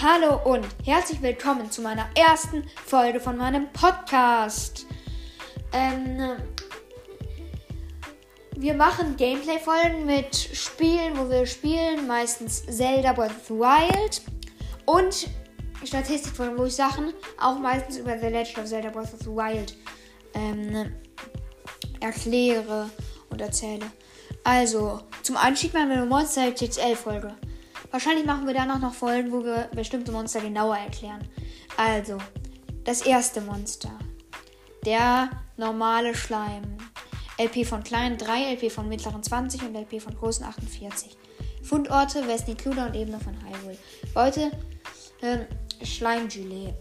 Hallo und herzlich willkommen zu meiner ersten Folge von meinem Podcast. Ähm, wir machen Gameplay-Folgen mit Spielen, wo wir spielen, meistens Zelda Breath of the Wild und Statistikfolgen, wo ich Sachen auch meistens über The Legend of Zelda Breath of the Wild ähm, erkläre und erzähle. Also, zum Einstieg machen wir eine Monster XL Folge. Wahrscheinlich machen wir danach noch Folgen, wo wir bestimmte Monster genauer erklären. Also, das erste Monster. Der normale Schleim. LP von kleinen 3, LP von mittleren 20 und LP von großen 48. Fundorte West Nikluda und Ebene von Hyrule. Beute äh, Schleimgelee.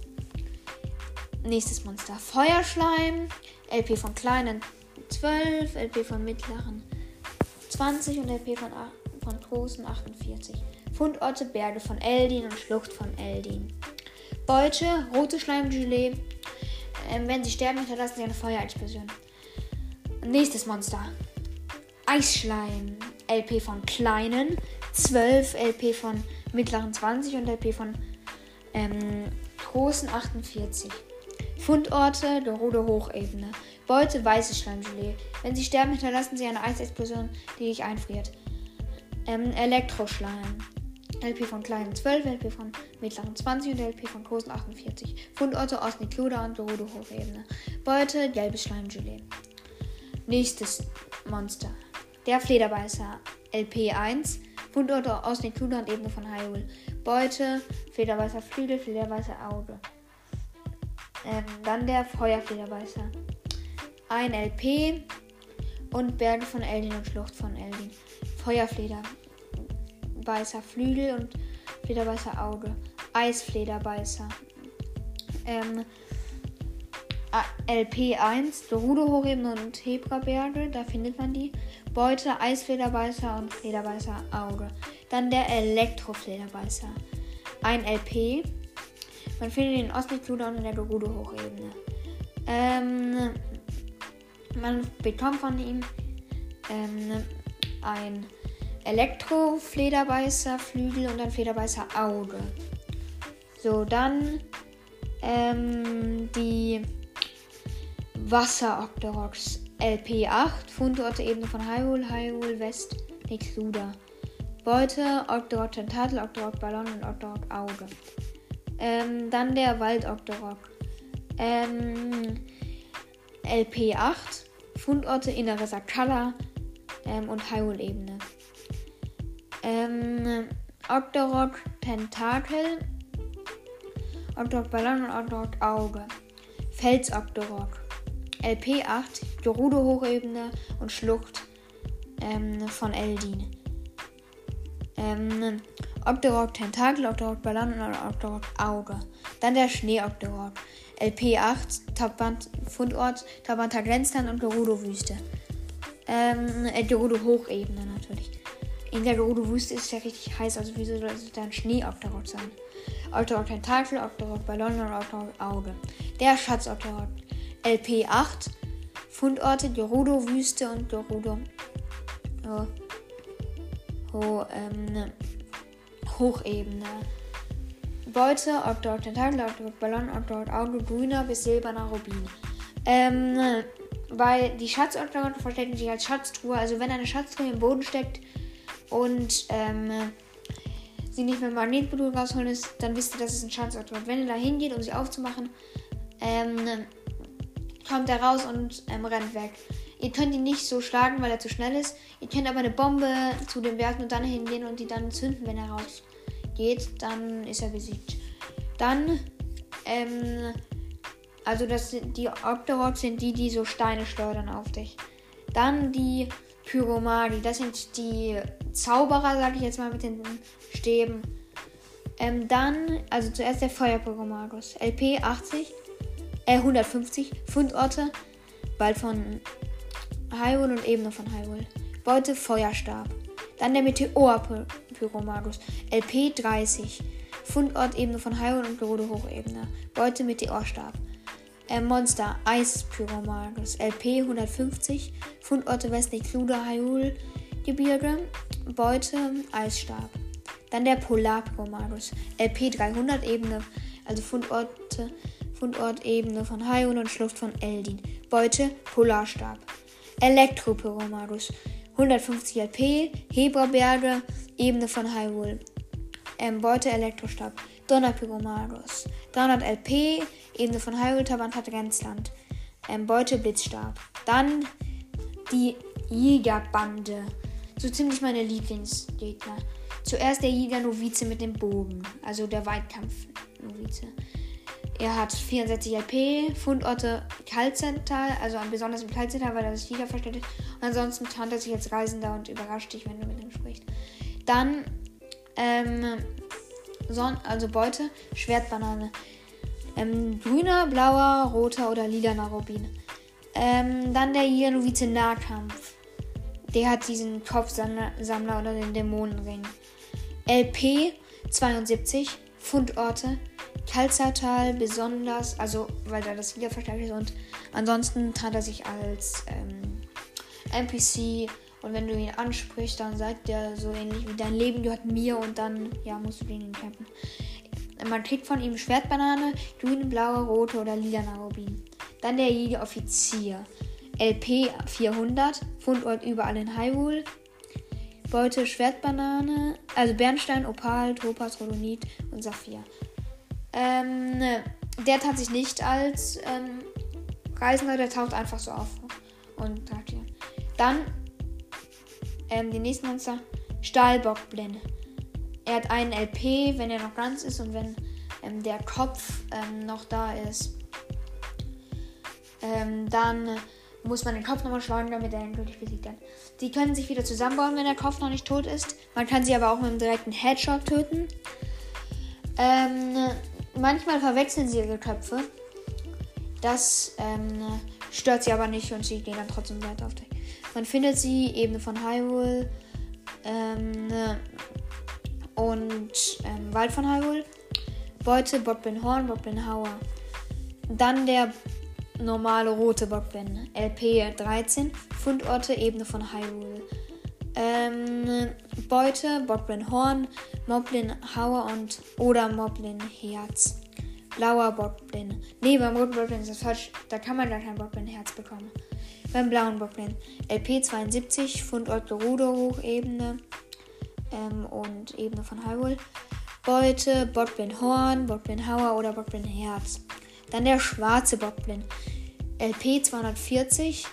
Nächstes Monster. Feuerschleim. LP von kleinen 12, LP von mittleren 20 und LP von, von großen 48. Fundorte Berge von Eldin und Schlucht von Eldin. Beute, rote Schleimgelee. Ähm, wenn sie sterben, hinterlassen sie eine Feuerexplosion. Nächstes Monster. Eisschleim. LP von kleinen. 12 LP von mittleren 20 und LP von ähm, großen 48. Fundorte Dorode Hochebene. Beute weiße Schleimgelee. Wenn sie sterben, hinterlassen sie eine Eisexplosion, die dich einfriert. Ähm, Elektroschleim. LP von kleinen 12, LP von mittleren 20 und LP von großen 48. Fundorte Osnikluda und Gerudo Hochebene. Beute gelbes Schleimgelee. Nächstes Monster. Der Flederbeißer LP 1. Fundorte Osnikluda und Ebene von Hyrule. Beute Flederbeißer Flügel, Flederbeißer Auge. Ähm, dann der Feuerflederbeißer. Ein LP und Berge von Eldin und Schlucht von Eldin. Feuerfleder Flederbeißer Flügel und Flederbeißer Auge. Eisflederbeißer. Ähm, LP1, Gerudo Hochebene und Hebraberge, da findet man die. Beute, Eisflederbeißer und Flederbeißer Auge. Dann der Elektroflederbeißer. Ein LP. Man findet ihn in Ostnikluda und in der Gerudo Hochebene. Ähm, man bekommt von ihm ähm, ein Elektro-Flederbeißer, Flügel und ein Flederbeißer Auge. So, dann ähm, die Wasser-Octoroks LP8, Fundorte Ebene von Hyrule, Hyrule West, Nexuda. Beute, Octorok Tentakel, Octorok Ballon und Octorok Auge. Ähm, dann der Wald-Octorok. Ähm, LP8, Fundorte Innere Sakala ähm, und Hyrule-Ebene. Ähm, Octorok Tentakel, Octorok Ballon und Octorok Auge. Fels Octorok. LP8, Gerudo Hochebene und Schlucht ähm, von Eldin. Ähm, Octorok Tentakel, Octorok Ballon und Octorok Auge. Dann der Schnee Octorok. LP8, Tabant, Fundort, Tabanta Grenzland und Gerudo Wüste. Ähm, äh, Gerudo Hochebene natürlich. In der Gerudo-Wüste ist es ja richtig heiß, also wieso soll es dann Schnee-Octorok sein? Octorok Tentakel, Octorok Ballon und Octorok Auge. Der Schatz-Octorok. LP8. Fundorte Gerudo-Wüste und Gerudo. Oh, oh, ähm, Hochebene. Beute, Octorok Tentakel, Octorok Ballon, Octorok Auge, grüner bis silberner Rubin. Ähm, weil die Schatz-Octorok verstecken sich als Schatztruhe. Also wenn eine Schatztruhe im Boden steckt, und ähm, sie nicht mit Magnetmodul rausholen ist, dann wisst ihr, dass es ein Schatzort wird. Wenn ihr da hingeht, um sie aufzumachen, ähm, kommt er raus und ähm, rennt weg. Ihr könnt ihn nicht so schlagen, weil er zu schnell ist. Ihr könnt aber eine Bombe zu dem werfen und dann hingehen und die dann zünden, wenn er rausgeht. Dann ist er besiegt. Dann, ähm, also das die Octoroks sind die, die so Steine schleudern auf dich. Dann die Pyromagi. Das sind die Zauberer, sage ich jetzt mal mit den Stäben. Ähm, dann, also zuerst der Feuerpyromagus. LP 80, äh 150 Fundorte, bald von Hyrule und Ebene von Hyrule. Beute Feuerstab. Dann der Meteor-Pyromagus. LP 30. Fundort Ebene von Hyrule und Gerudo Hochebene. Beute Meteorstab. Äh, Monster Eis Pyromagus. LP 150. Fundorte Westlich Kluder Hyrule Gebirge. Beute Eisstab. Dann der Polarpyromagus. LP 300 Ebene, also Fundorte, Fundortebene von Hyrule und Schlucht von Eldin. Beute Polarstab. Elektropyromagus. 150 LP, Hebraberge, Ebene von Hyrule. Ähm, Beute Elektrostab. Donnerpyromagus. 300 LP, Ebene von Hyrule, Tabanthat Grenzland. Ähm, Beute Blitzstab. Dann die Jägerbande. So ziemlich meine Lieblingsgegner. Zuerst der Jäger-Novize mit dem Bogen, also der Weitkampf-Novize. Er hat 64 LP, Fundorte Kalzental, also besonders im Kalzental, weil er das Jäger. Und ansonsten tarnt er sich als Reisender und überrascht dich, wenn du mit ihm sprichst. Dann, ähm, Son also Beute, Schwertbanane. Ähm, grüner, blauer, roter oder lilaner Rubin. Ähm, dann der Jäger-Novize Nahkampf. Der hat diesen Kopfsammler oder den Dämonenring. LP 72, Fundorte, Kalzertal besonders, also weil da das wieder verstärkt ist und ansonsten tat er sich als ähm, NPC und wenn du ihn ansprichst, dann sagt er so ähnlich wie dein Leben gehört mir und dann ja musst du ihn kämpfen. Man kriegt von ihm Schwertbanane, grüne, blaue, rote oder lila Rubin. Dann der Jägeroffizier. LP 400, Fundort überall in Hyrule. Beute Schwertbanane, also Bernstein, Opal, Topaz, Rhodonit und Saphir. Ähm, der tat sich nicht als ähm, Reisender, der taucht einfach so auf und sagt hier. Dann ähm, die nächsten Monster. Stahlbockblende. Er hat einen LP, wenn er noch ganz ist und wenn ähm, der Kopf ähm, noch da ist. Ähm, dann muss man den Kopf nochmal schlagen, damit er endgültig besiegt wird. Die können sich wieder zusammenbauen, wenn der Kopf noch nicht tot ist. Man kann sie aber auch mit einem direkten Headshot töten. Ähm, manchmal verwechseln sie ihre Köpfe. Das ähm, stört sie aber nicht und sie gehen dann trotzdem weiter auf dich. Man findet sie, Ebene von Hyrule ähm, und ähm, Wald von Hyrule. Beute, Bobbin Horn, Bobbin Hauer. Dann der normale rote Bockblende. LP 13. Fundorte Ebene von Hyrule. Ähm, Beute, Bockblin Horn, Moblin Hauer und oder Moblin Herz. Blauer Bockblin. Nee, beim roten Bockblin ist das falsch. Da kann man gar kein Bockblin Herz bekommen. Beim blauen Bockblin. LP 72, Fundort Gerudo Hochebene ähm, und Ebene von Hyrule. Beute, Bockblin Horn, Bockblin Hauer oder Bockblin Herz. Dann der schwarze Bockblin. LP 240.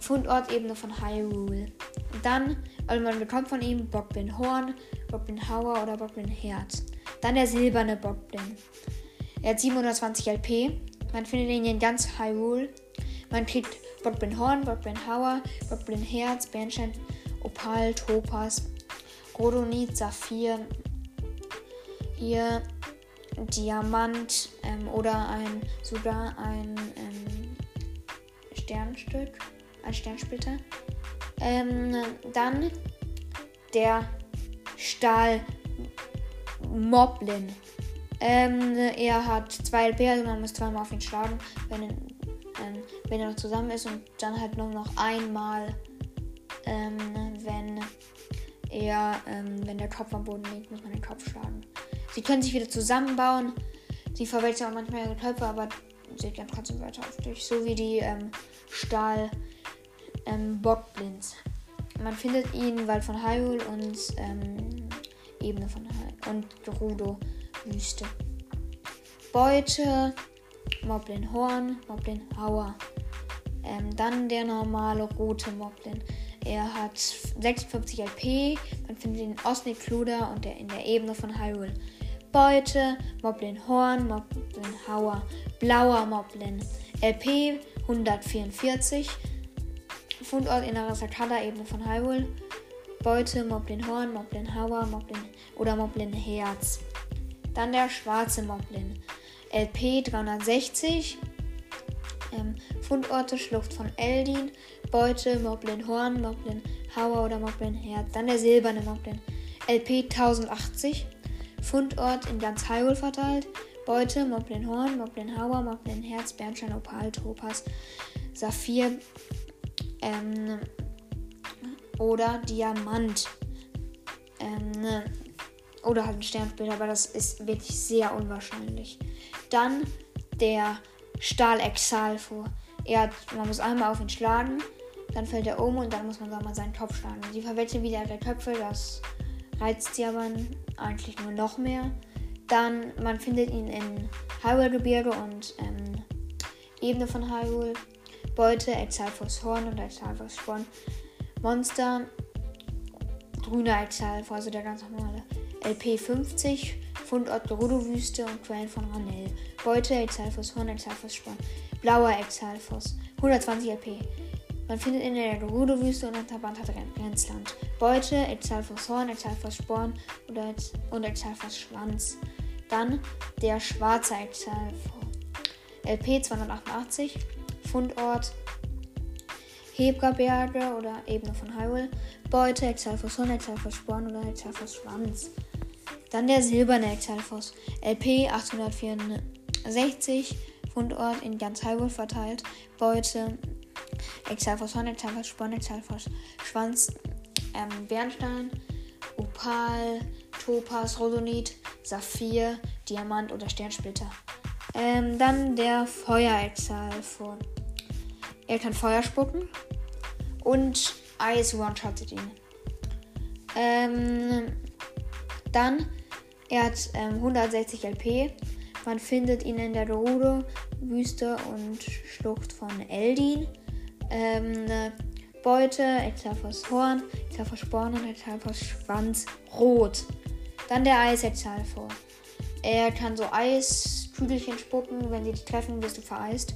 Fundortebene von Hyrule. Dann, also man bekommt von ihm Bockblin Horn, Bockblin Hauer oder Bockblin Herz. Dann der silberne Bockblin. Er hat 720 LP. Man findet ihn in ganz Hyrule. Man kriegt Bockblin Horn, Bockblin Hauer, Bockblin Herz, Bernstein, Opal, Topaz, Rhodonit, Saphir. Hier Diamant ähm, oder ein sogar ein ähm, Sternstück, ein Sternsplitter. Ähm, dann der Stahl Moblin. Ähm, er hat zwei LP, also man muss zweimal auf ihn schlagen, wenn, ähm, wenn er noch zusammen ist und dann halt nur noch einmal, ähm, wenn er, ähm, wenn der Kopf am Boden liegt, muss man den Kopf schlagen. Sie können sich wieder zusammenbauen. Sie verwechseln auch manchmal ihre Köpfe, aber sie gehen trotzdem weiter auf dich. So wie die ähm, Stahl ähm, Bockblins. Man findet ihn Wald von Hyrule und ähm, Ebene von Hyrule und Gerudo Wüste. Beute, Moblin Horn, Moblin Hauer. Ähm, dann der normale rote Moblin. Er hat 56 LP. Man findet ihn in Osnik Kluder und der in der Ebene von Hyrule. Beute, Moblin Horn, Moblin Hauer, blauer Moblin, LP 144, Fundort innerer Sakada-Ebene von Hyrule, Beute, Moblin Horn, Moblin Hauer, Moblin oder Moblin Herz. Dann der schwarze Moblin, LP 360, ähm, Fundorte Schlucht von Eldin, Beute, Moblin Horn, Moblin Hauer oder Moblin Herz. Dann der silberne Moblin, LP 1080, Fundort in ganz Hyrule verteilt. Beute, Moblin Horn, Moblin Hauer, Moblin Herz, Bernstein, Opal, Topaz, Saphir ähm, oder Diamant. Ähm, Oder halt ein Sternsplitter, aber das ist wirklich sehr unwahrscheinlich. Dann der Stahl Exalfo. Er man muss einmal auf ihn schlagen, dann fällt er um und dann muss man mal seinen Kopf schlagen. Sie verwechseln wieder ihre Köpfe, das reizt sie aber eigentlich nur noch mehr. Dann, man findet ihn in Hyrule-Gebirge und ähm, Ebene von Hyrule. Beute, Exalfos Horn und Exalfos Sporn. Monster, grüner Exalfos, also der ganz normale. LP 50, Fundort Gerudo-Wüste und Quellen von Ranell. Beute, Exalfos Horn, Exalfos Sporn. Blauer Exalfos, 120 LP. Man findet in der Gerudo-Wüste und Unterband hat Grenzland. Beute, Exalfos Horn, Exalfos Sporn und Exalfos Schwanz. Dann der schwarze Exalfos. LP 288, Fundort Hebraberge oder Ebene von Hyrule. Beute, Exalfos Horn, Exalfos Sporn oder Exalfos Schwanz. Dann der silberne Exalfos. LP 864, Fundort in ganz Hyrule verteilt. Beute Exalfos Horn, Exalfos Sporn, Exalfos Schwanz, ähm, Bernstein, Opal, Topaz, Rhodonit, Saphir, Diamant oder Sternsplitter. Ähm, dann der Feuerexalfon. Er kann Feuer spucken und Eis one-shottet ihn. Ähm, dann, er hat ähm, 160 LP. Man findet ihn in der Gerudo-Wüste und Schlucht von Eldin. Ähm, Beute, Exalfos Horn, Exalfos Sporn und Exalfos Schwanz rot. Dann der Eis-Exalfor. Er kann so Eiskügelchen spucken. Wenn sie dich treffen, wirst du vereist.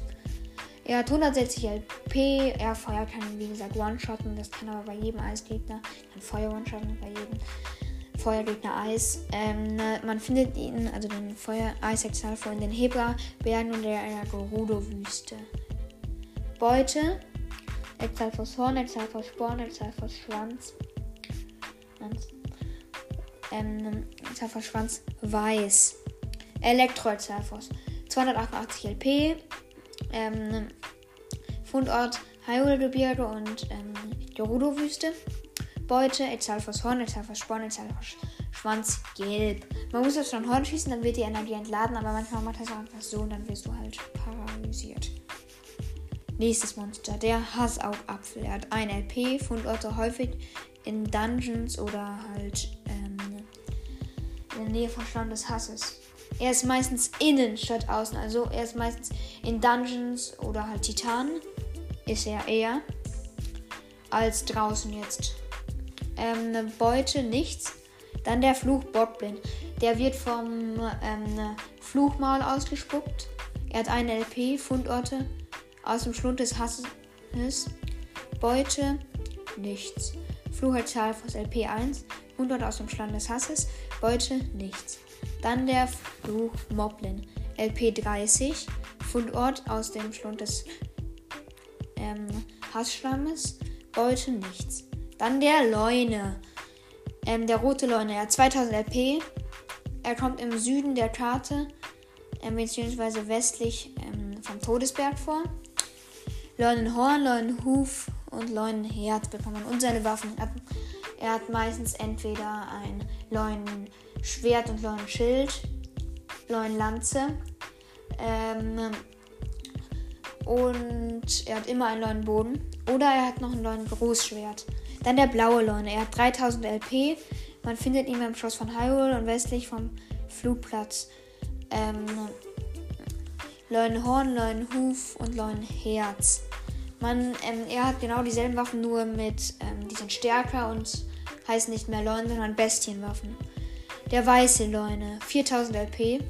Er hat 160 LP. Er Feuer kann, wie gesagt, One-Shotten. Das kann aber bei jedem Eisgegner. Kann Feuer One-Shotten bei jedem Feuergegner Eis. Ähm, man findet ihn, also den Feuer-Eis-Exalfor in den Hebra-Bergen und der Gerudo-Wüste. Beute Exalfos Horn, Exalfos Sporn, Exalfos Schwanz. Ähm, Exalfos Schwanz weiß. Elektro Exalfos. 288 LP. Ähm, Fundort Hyrule-Gebirge und ähm, Gerudo-Wüste. Beute, Exalfos Horn, Exalfos Sporn, Exalfos Schwanz gelb. Man muss jetzt schon Horn schießen, dann wird die Energie entladen, aber manchmal macht das auch einfach so und dann wirst du halt paralysiert. Nächstes Monster, der Hassaugapfel. Er hat ein LP, Fundorte häufig in Dungeons oder halt ähm, in der Nähe von Schlamm des Hasses. Er ist meistens innen statt außen, also er ist meistens in Dungeons oder halt Titanen. Ist er eher als draußen jetzt. Ähm, Beute nichts. Dann der Fluch Bockblind. Der wird vom ähm, Fluchmaul ausgespuckt. Er hat eine LP, Fundorte aus dem Schlund des Hasses. Beute nichts. Flucherzahlfuß LP1. 100 aus dem Schlund des Hasses. Beute nichts. Dann der Fluch Moblin. LP30. Fundort aus dem Schlund des ähm, Hassschlammes. Beute nichts. Dann der Leune. Ähm, der rote Leune. Er hat 2000 LP. Er kommt im Süden der Karte, ähm, beziehungsweise westlich ähm, vom Todesberg vor. Leunenhorn, Leunenhuf und Leunenherz bekommt man. Und seine Waffen. Er hat meistens entweder ein Leunenschwert und Leunenschild, Leunenlanze. Ähm, und er hat immer einen Leunenboden. Oder er hat noch ein Leunengroßschwert. Dann der blaue Leune. Er hat 3000 LP. Man findet ihn beim Schloss von Hyrule und westlich vom Flugplatz. Ähm, Leunenhorn, Leunenhuf und Leunenherz. Man, ähm, er hat genau dieselben Waffen, nur mit, ähm, die sind stärker und heißen nicht mehr Leune, sondern Bestienwaffen. Der weiße Leune, 4000 LP.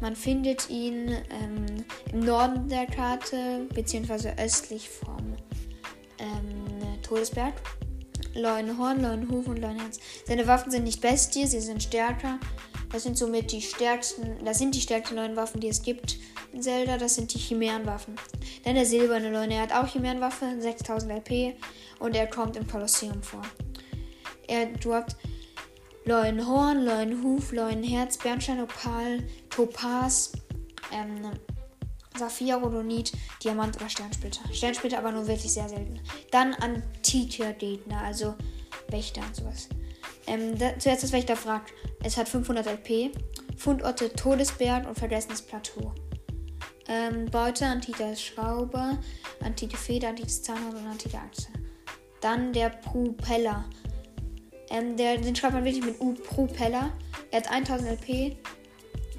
Man findet ihn ähm, im Norden der Karte, beziehungsweise östlich vom ähm, Todesberg. Leunehorn, Leunehuf und Leunherz. Seine Waffen sind nicht Bestie, sie sind stärker. Das sind somit die stärksten, das sind die stärksten neuen Waffen, die es gibt in Zelda. Das sind die Chimärenwaffen. Dann der silberne Leune, er hat auch Chimärenwaffe, 6000 LP und er kommt im Kolosseum vor. Er droppt Leuenhorn, Leuenhuf, Leuenherz, Bernstein, Opal, Topaz, ähm, Saphir, Rodonit, Diamant oder Sternsplitter. Sternsplitter aber nur wirklich sehr selten. Dann antike Gegner, also Wächter und sowas. Ähm, da, zuerst das Wächter fragt. Es hat 500 LP. Fundorte Todesberg und Vergessenes Plateau. Ähm, Beute, antike Schraube, antike Feder, antikes Zahnrad und antike Achse. Dann der Propeller. Ähm, der, den schreibt man wirklich mit U Propeller. Er hat 1000 LP.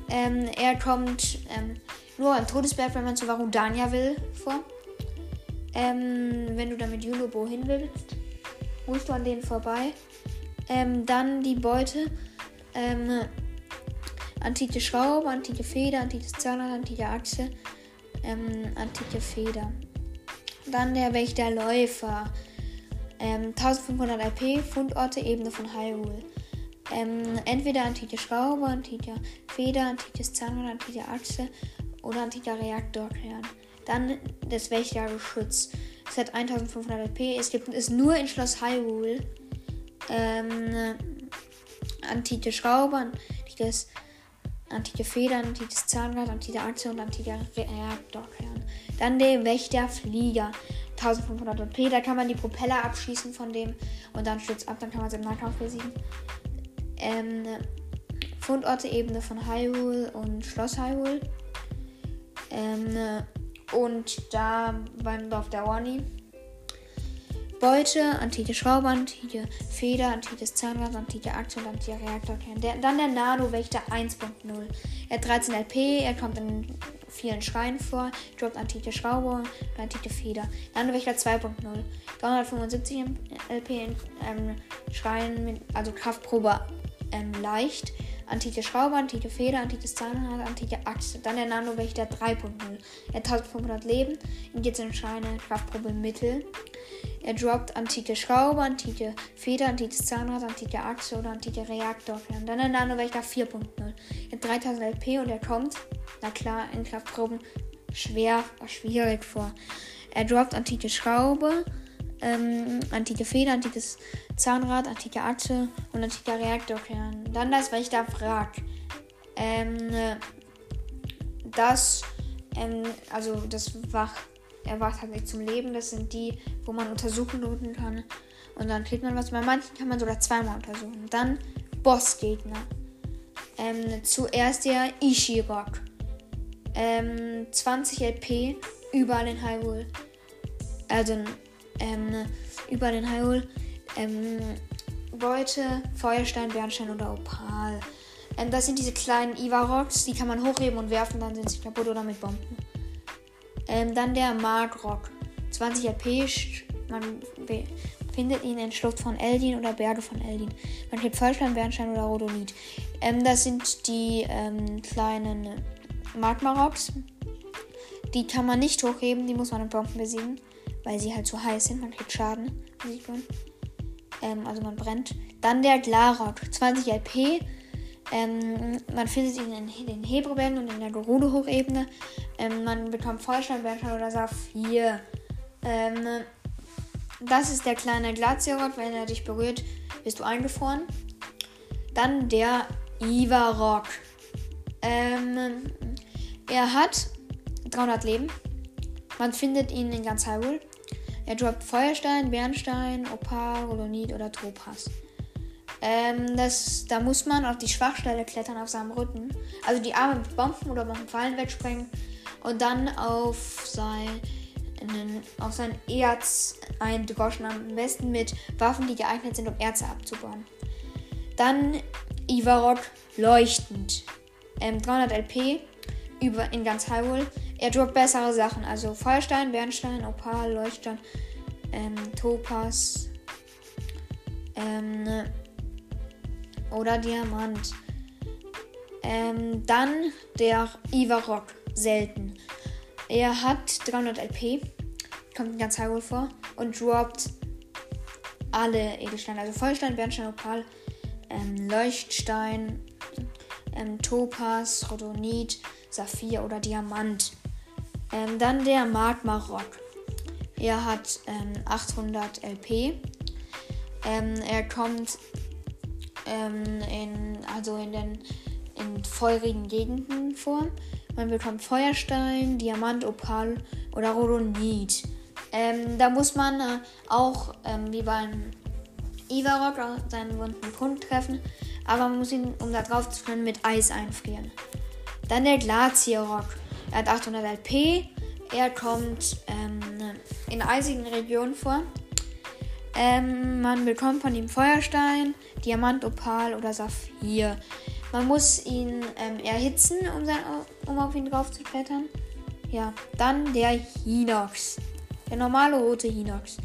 Ähm, er kommt ähm, nur am Todesberg, wenn man zu Varudania will, vor. Ähm, wenn du dann mit Junobo hin willst, musst du an denen vorbei. Ähm, dann die Beute. Antike Schraube, antike Feder, antikes Zahnrad, antike Achse, antike Feder. Dann der Wächterläufer. Ähm, 1500 IP, Fundorte, Ebene von Hyrule. Ähm, entweder antike Schraube, antike Feder, antikes Zahnrad, antike Achse oder antiker Reaktorkern. Dann das Wächtergeschütz. Es hat 1500 IP. Es gibt es nur in Schloss Hyrule. Ähm, antike Schraube, antikes, antike Feder, antikes Zahnrad, antike Achse und antiker Reaktorkern. Dann der Wächterflieger. 1500 OP. Da kann man die Propeller abschießen von dem und dann stürzt ab, dann kann man es im Nahkampf besiegen. Ähm, Fundorte Ebene von Hyrule und Schloss Hyrule. Ähm, und da beim Dorf der Wani. Beute, antike Schraube, antike Feder, antikes Zahnrad, antike Achse und antike Reaktorkern. Dann der Nano-Wächter 1.0. Er hat 13 LP, er kommt in vielen Schreien vor, droppt antike Schraube und antike Feder. Landwächter 2.0. 375 LP in ähm, Schreien mit, also Kraftprobe ähm, leicht. Antike Schraube, antike Feder, antikes Zahnrad, antike Achse. Dann der Nanowächter 3.0. Er hat 1500 Leben, in jetzt in Scheine, Kraftprobe Mittel. Er droppt antike Schraube, antike Feder, antikes Zahnrad, antike Achse oder antike Reaktor. Dann der Nanowächter 4.0. Er hat 3000 LP und er kommt, na klar, in Kraftproben schwer, schwierig vor. Er droppt antike Schraube, ähm, antike Feder, antikes Zahnrad, antike Achse und antiker Reaktorkern. Dann das Wächter Wrack. Ähm, das, ähm, also das Wach, er wacht halt nicht zum Leben. Das sind die, wo man untersuchen kann. Und dann kriegt man was. Bei manchen kann man sogar zweimal untersuchen. Dann Bossgegner. Ähm, zuerst der Ishirok. Ähm, 20 LP überall in Hyrule. Also ähm, über den Hyrule. Ähm, Beute, Feuerstein, Bernstein oder Opal. Ähm, das sind diese kleinen Ivaroks, die kann man hochheben und werfen, dann sind sie kaputt oder mit Bomben. Ähm, dann der Markrock. 20 LP, man findet ihn in Schlucht von Eldin oder Berge von Eldin. Man kriegt Feuerstein, Bernstein oder Rhodonit. Ähm, das sind die ähm, kleinen Magmaroks. Die kann man nicht hochheben, die muss man mit Bomben besiegen weil sie halt zu heiß sind. Man kriegt Schaden. Ähm, also man brennt. Dann der Glarok, 20 LP. Ähm, man findet ihn in den Hebrebällen und in der Gerudo-Hochebene. Ähm, man bekommt Feuerstein, Bernstein oder Saphir. Ähm, das ist der kleine Glaziorot. Wenn er dich berührt, bist du eingefroren. Dann der Ivarok. Ähm, er hat 300 Leben. Man findet ihn in ganz Hyrule. Er droppt Feuerstein, Bernstein, Opal, Rolonit oder Topaz. Ähm, das, da muss man auf die Schwachstelle klettern auf seinem Rücken. Also die Arme mit Bomben oder Fallen wegsprengen. Und dann auf sein, auf sein Erz eindroschen. Am besten mit Waffen, die geeignet sind, um Erze abzubauen. Dann Ivarok leuchtend. Ähm, 300 LP über, in ganz Hyrule. Er droppt bessere Sachen, also Feuerstein, Bernstein, Opal, Leuchtstein, ähm, Topaz ähm, oder Diamant. Ähm, dann der Ivarok, selten. Er hat 300 LP, kommt in ganz Hyrule vor und droppt alle Edelsteine, also Feuerstein, Bernstein, Opal, ähm, Leuchtstein, ähm, Topaz, Rhodonit, Saphir oder Diamant. Ähm, dann der Magma Rock. Er hat ähm, 800 LP. Ähm, er kommt ähm, in, also in den in feurigen Gegenden vor. Man bekommt Feuerstein, Diamant, Opal oder Rhodonit. Ähm, da muss man äh, auch, wie beim Ivarok seinen wunden Punkt treffen, aber man muss ihn, um da drauf zu können, mit Eis einfrieren. Dann der Glazierrock. Er hat 800 LP. Er kommt ähm, in eisigen Regionen vor. Ähm, man bekommt von ihm Feuerstein, Diamant, Opal oder Saphir. Man muss ihn ähm, erhitzen, um, sein, um auf ihn drauf zu klettern. Ja, dann der Hinox. Der normale rote Hinox.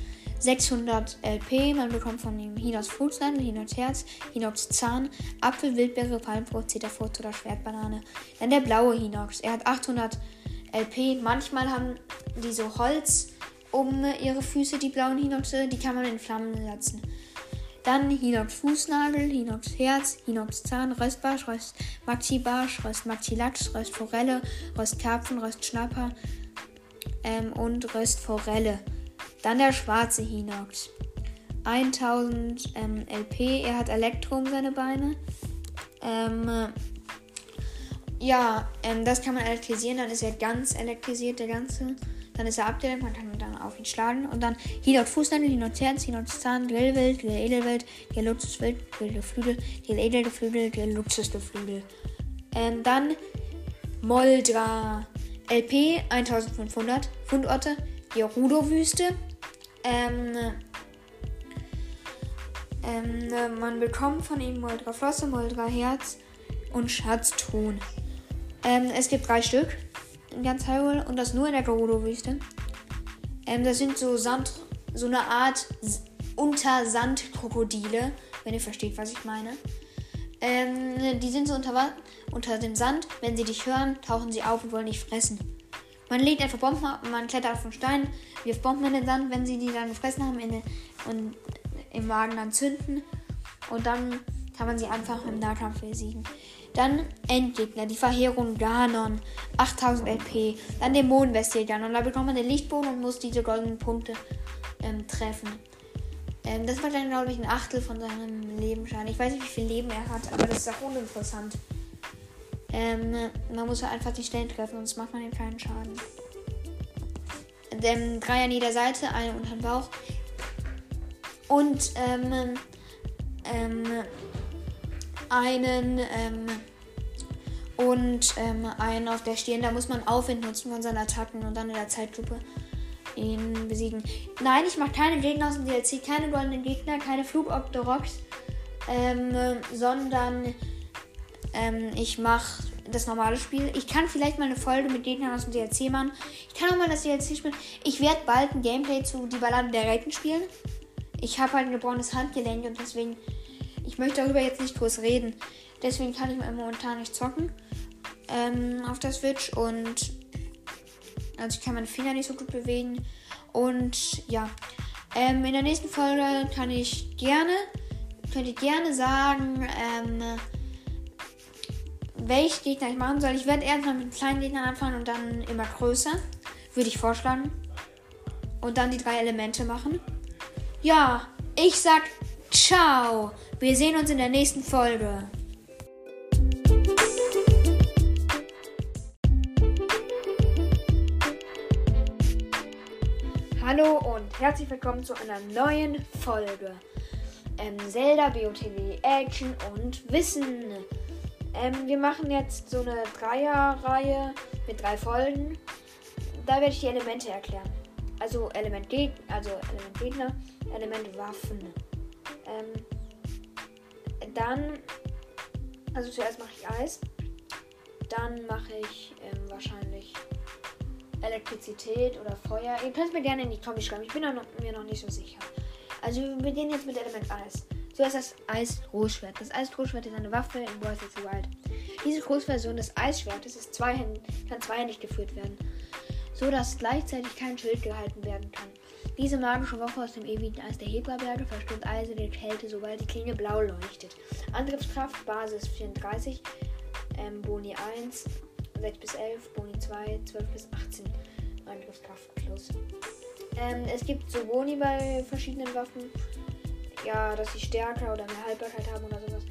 600 LP, man bekommt von ihm Hinox Fruchtstand, Hinox Herz, Hinox Zahn, Apfel, Wildbeere, Palmfrucht, Zitterfrucht oder Schwertbanane. Dann der blaue Hinox. Er hat 800 LP. Manchmal haben die so Holz um ihre Füße, die blauen Hinoxe, die kann man in Flammen setzen. Dann Hinox Fußnagel, Hinox Herz, Hinox Zahn, Röstbarsch, Röst Maxi Barsch, Röst Maxi Lachs, Röst Forelle, Röst Karpfen, Röst Schnapper ähm, und Röst Forelle. Dann der schwarze Hinox. 1000 ähm, LP, er hat Elektro um seine Beine. Ähm, ja, ähm, das kann man elektrisieren, dann ist er ganz elektrisiert, der ganze. Dann ist er abgelenkt, man kann dann auf ihn schlagen. Und dann Hinot Fußnägel, Hinot Herz, Hinot Zahn, Grillwild, Grill Edelwild, Grill Luxuswild, Grill Flügel, Grill Edelflügel, Grill Luxusflügel. Ähm, dann Moldra. LP 1500. Fundorte. Gerudo-Wüste. Ähm, ähm, man bekommt von ihm Moldra Flosse, Moldra Herz und Schatzton. Ähm, es gibt drei Stück in ganz Hyrule und das nur in der Gerudo-Wüste. Ähm, das sind so Sand, so eine Art Untersandkrokodile, wenn ihr versteht, was ich meine. Ähm, die sind so unter, unter dem Sand. Wenn sie dich hören, tauchen sie auf und wollen dich fressen. Man legt einfach Bomben, man klettert auf den Stein, wirft Bomben in den Sand, wenn sie die dann gefressen haben den, und im Wagen dann zünden. Und dann kann man sie einfach im Nahkampf besiegen. Dann Endgegner, die Verheerung Ganon, 8000 LP. Dann Dämonenbestie Ganon. Da bekommt man den Lichtbogen und muss diese goldenen Punkte ähm, treffen. Ähm, das war dann, glaube ich, ein Achtel von seinem Lebenschein. Ich weiß nicht, wie viel Leben er hat, aber das ist auch uninteressant. Ähm, man muss einfach die Stellen treffen, sonst macht man ihm keinen Schaden. Ähm, drei an jeder Seite, eine unter dem Bauch. Und ähm, ähm, einen ähm, und ähm, einen auf der Stirn. Da muss man Aufwind nutzen von seinen Attacken und dann in der Zeitlupe ihn besiegen. Nein, ich mache keine Gegner aus dem DLC, keine goldenen Gegner, keine Flugoptoroks, ähm, sondern ähm, ich mache das normale Spiel. Ich kann vielleicht mal eine Folge mit Gegnern aus dem DLC machen. Ich kann auch mal das DLC spielen. Ich werde bald ein Gameplay zu Die Ballade der Reiten spielen. Ich habe halt ein gebrochenes Handgelenk und deswegen ich möchte darüber jetzt nicht groß reden. Deswegen kann ich momentan nicht zocken ähm, auf der Switch und also ich kann meine Finger nicht so gut bewegen. Und ja, ähm, in der nächsten Folge kann ich gerne, könnt ihr gerne sagen, ähm, welche Gegner ich machen soll. Ich werde erstmal mit kleinen Gegnern anfangen und dann immer größer. Würde ich vorschlagen. Und dann die drei Elemente machen. Ja, ich sag ciao. Wir sehen uns in der nächsten Folge. Hallo und herzlich willkommen zu einer neuen Folge. Ähm, Zelda, BOTW, Action und Wissen. Ähm, wir machen jetzt so eine Dreierreihe mit drei Folgen. Da werde ich die Elemente erklären. Also Element, Geg also Element Gegner, Element Waffen. Ähm, dann, also zuerst mache ich Eis. Dann mache ich ähm, wahrscheinlich Elektrizität oder Feuer. Ihr könnt mir gerne in die Kombi schreiben. Ich bin noch, mir noch nicht so sicher. Also wir beginnen jetzt mit Element Eis. Zuerst das Eis-Großschwert. Das Eis-Großschwert ist eine Waffe in Breath of the Wild. Diese Großversion des Eisschwertes ist zweihändig, kann zweihändig geführt werden, so dass gleichzeitig kein Schild gehalten werden kann. Diese magische Waffe aus dem ewigen Eis der Hebra-Berge verstört eiserne Kälte, sobald die Klinge blau leuchtet. Angriffskraft, Basis 34, ähm, Boni 1, 6 bis 11, Boni 2, 12 bis 18. Angriffskraft plus. Ähm, es gibt so Boni bei verschiedenen Waffen. Ja, dass sie stärker oder mehr Haltbarkeit haben oder sowas.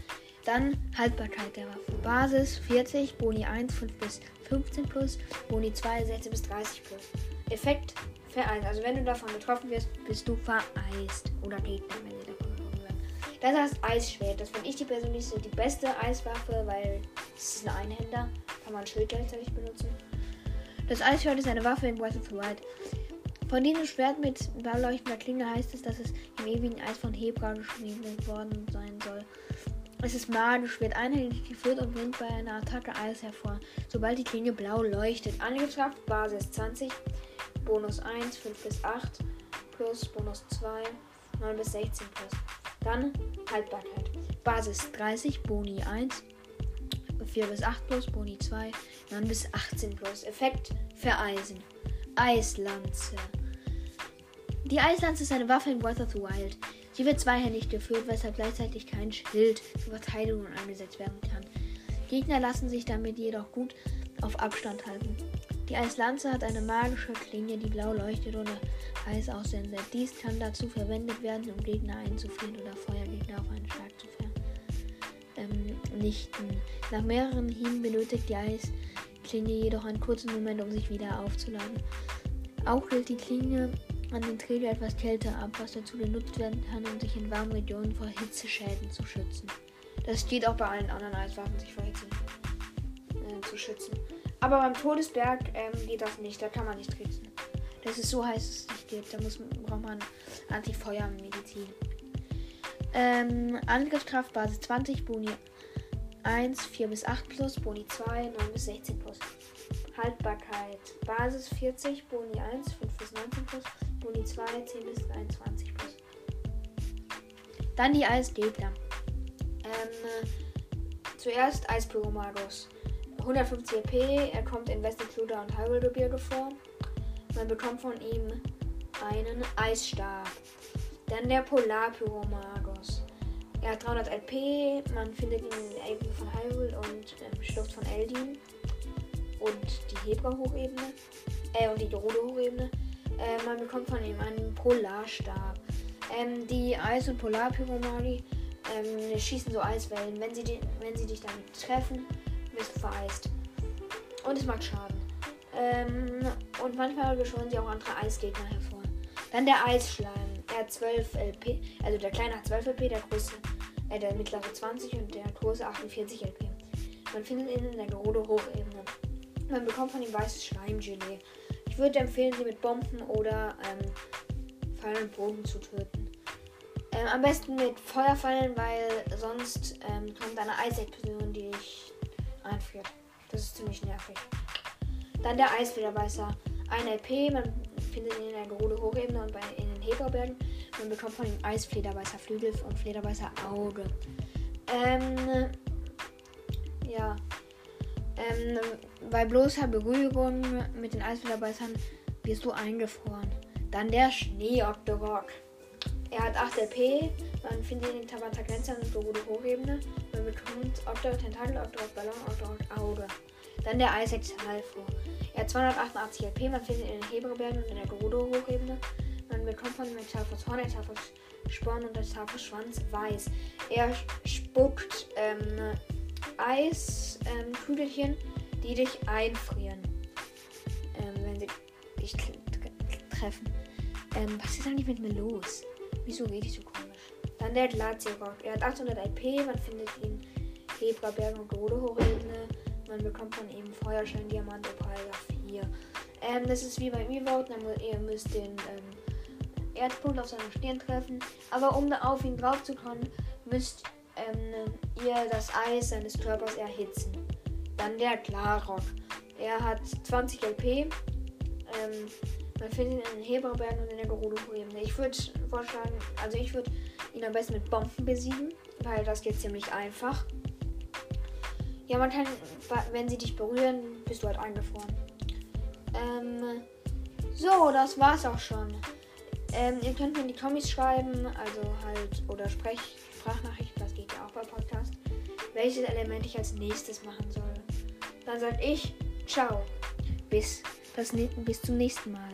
Dann Haltbarkeit der Waffen. Basis 40, Boni 1, 5 bis 15 plus, Boni 2, 16 bis 30 plus. Effekt vereist. Also wenn du davon betroffen wirst, bist du vereist. Oder Gegner, wenn sie davon betroffen werden. Das Eisschwert. Das finde ich die persönlich die beste Eiswaffe, weil es ist ein Einhänder. Kann man Schild gleichzeitig benutzen. Das Eisschwert ist eine Waffe in Breath of the Wild. Von diesem Schwert mit blauleuchtender Klinge heißt es, dass es im ewigen Eis von Hebra geschrieben worden sein soll. Es ist magisch, wird einhändig geführt und bringt bei einer Attacke Eis hervor, sobald die Klinge blau leuchtet. Angriffskraft Basis 20, Bonus 1, 5 bis 8, plus Bonus 2, 9 bis 16 plus. Dann Haltbarkeit. Basis 30, Boni 1, 4 bis 8 plus, Boni 2, 9 bis 18 plus. Effekt Vereisen. Eislanze. Die Eislanze ist eine Waffe in Breath of the Wild. Sie wird zweihändig geführt, weshalb gleichzeitig kein Schild zur Verteidigung eingesetzt werden kann. Gegner lassen sich damit jedoch gut auf Abstand halten. Die Eislanze hat eine magische Klinge, die blau leuchtet oder Eis aussendet. Dies kann dazu verwendet werden, um Gegner einzufrieren oder Feuergegner auf einen Schlag zu vernichten. Ähm, Nach mehreren Hieben benötigt die Eisklinge jedoch einen kurzen Moment, um sich wieder aufzuladen. Auch gilt die Klinge an den Träger etwas kälter ab, was dazu genutzt werden kann, um sich in warmen Regionen vor Hitzeschäden zu schützen. Das steht auch bei allen anderen Eiswaffen, sich vor Hitze äh, zu schützen. Aber beim Todesberg ähm, geht das nicht, da kann man nicht tricksen. Das ist so heiß, dass es nicht geht. Da muss, braucht man Antifeuermedizin. Ähm, Angriffskraft Basis 20, Boni 1, 4 bis 8 plus, Boni 2, 9 bis 16 plus. Haltbarkeit Basis 40, Boni 1, 5 bis 19 plus, Boni 2, 10 bis 23 plus. Dann die Eisgegner. Ähm, zuerst Eispyromagus. 150 EP, er kommt in Westecluda und Hyrule-Gebirge vor. Man bekommt von ihm einen Eisstab. Dann der Polarpyromagus. Er hat 300 LP, man findet ihn in der Ebene von Hyrule und ähm, Schlucht von Eldin. Und die Hebra-Hochebene. Äh, und die Gerudo-Hochebene. Äh, man bekommt von ihm einen Polarstab. Ähm, die Eis- und Polarpyromagi ähm, schießen so Eiswellen. Wenn sie, die, wenn sie dich damit treffen, wirst du vereist. Und es macht Schaden. Ähm, und manchmal beschwören sie auch andere Eisgegner hervor. Dann der Eisschleim. Er hat 12 LP. Also der kleine hat 12 LP, der große, äh, der mittlere 20 und der große 48 LP. Man findet ihn in der Gerudo Hochebene. Man bekommt von ihm weißes Schleimgelee. Ich würde empfehlen, sie mit Bomben oder ähm, Pfeil und Boden zu töten. Ähm, am besten mit Feuerfallen, weil sonst ähm, kommt eine Eisexplosion, die dich einfriert. Das ist ziemlich nervig. Dann der Eisfederbeißer. Ein LP, man findet ihn in der Gerude Hochebene und bei, in den Heberbergen. Man bekommt von ihm Eisflederbeißer Flügel und Flederbeißer Auge. Ähm, ja. Ähm, bei bloßer Berührung mit den Eisflederbeißern wirst du eingefroren. Dann der Schnee-Octorok. Er hat 8 LP, man findet ihn in Tabata Glänzer und Gerude Hochebene. Man bekommt Octorok Tentakel, Octorok Ballon, Octorok Auge. Dann der Isaac Halfo. Er hat 288 LP, man findet ihn in den Heberbergen und in der Gerudo Hochebene. Man bekommt von ihm ein Talfos Horn, ein Talfos Sporn und ein Talfos Schwanz weiß. Er spuckt ähm, Eiskügelchen, ähm, die dich einfrieren, ähm, wenn sie dich treffen. Ähm, was ist eigentlich mit mir los? Wieso geht ich so komisch? Dann der Glacier-Rock. Er hat 800 LP, man findet ihn Hebrabergen und Gerudo Hochebene. Man bekommt von ihm Feuerschein, Diamant, Opal 4. Ähm, das ist wie beim E-Vote, ihr müsst den ähm, Erdpunkt auf seiner Stirn treffen. Aber um auf ihn drauf zu kommen, müsst ähm, ihr das Eis seines Körpers erhitzen. Dann der Klarrock. Er hat 20 LP. Ähm, man findet ihn in den Heberbergen und in der Gerudo-Ebene. Ich würde vorschlagen, also ich würde ihn am besten mit Bomben besiegen, weil das geht ziemlich einfach. Ja, man kann, wenn sie dich berühren, bist du halt eingefroren. Ähm, so, das war's auch schon. Ähm, ihr könnt mir in die Kommis schreiben, also halt, oder Sprech Sprachnachrichten, das geht ja auch bei Podcast, welches Element ich als nächstes machen soll. Dann sag ich, ciao. Bis, das, bis zum nächsten Mal.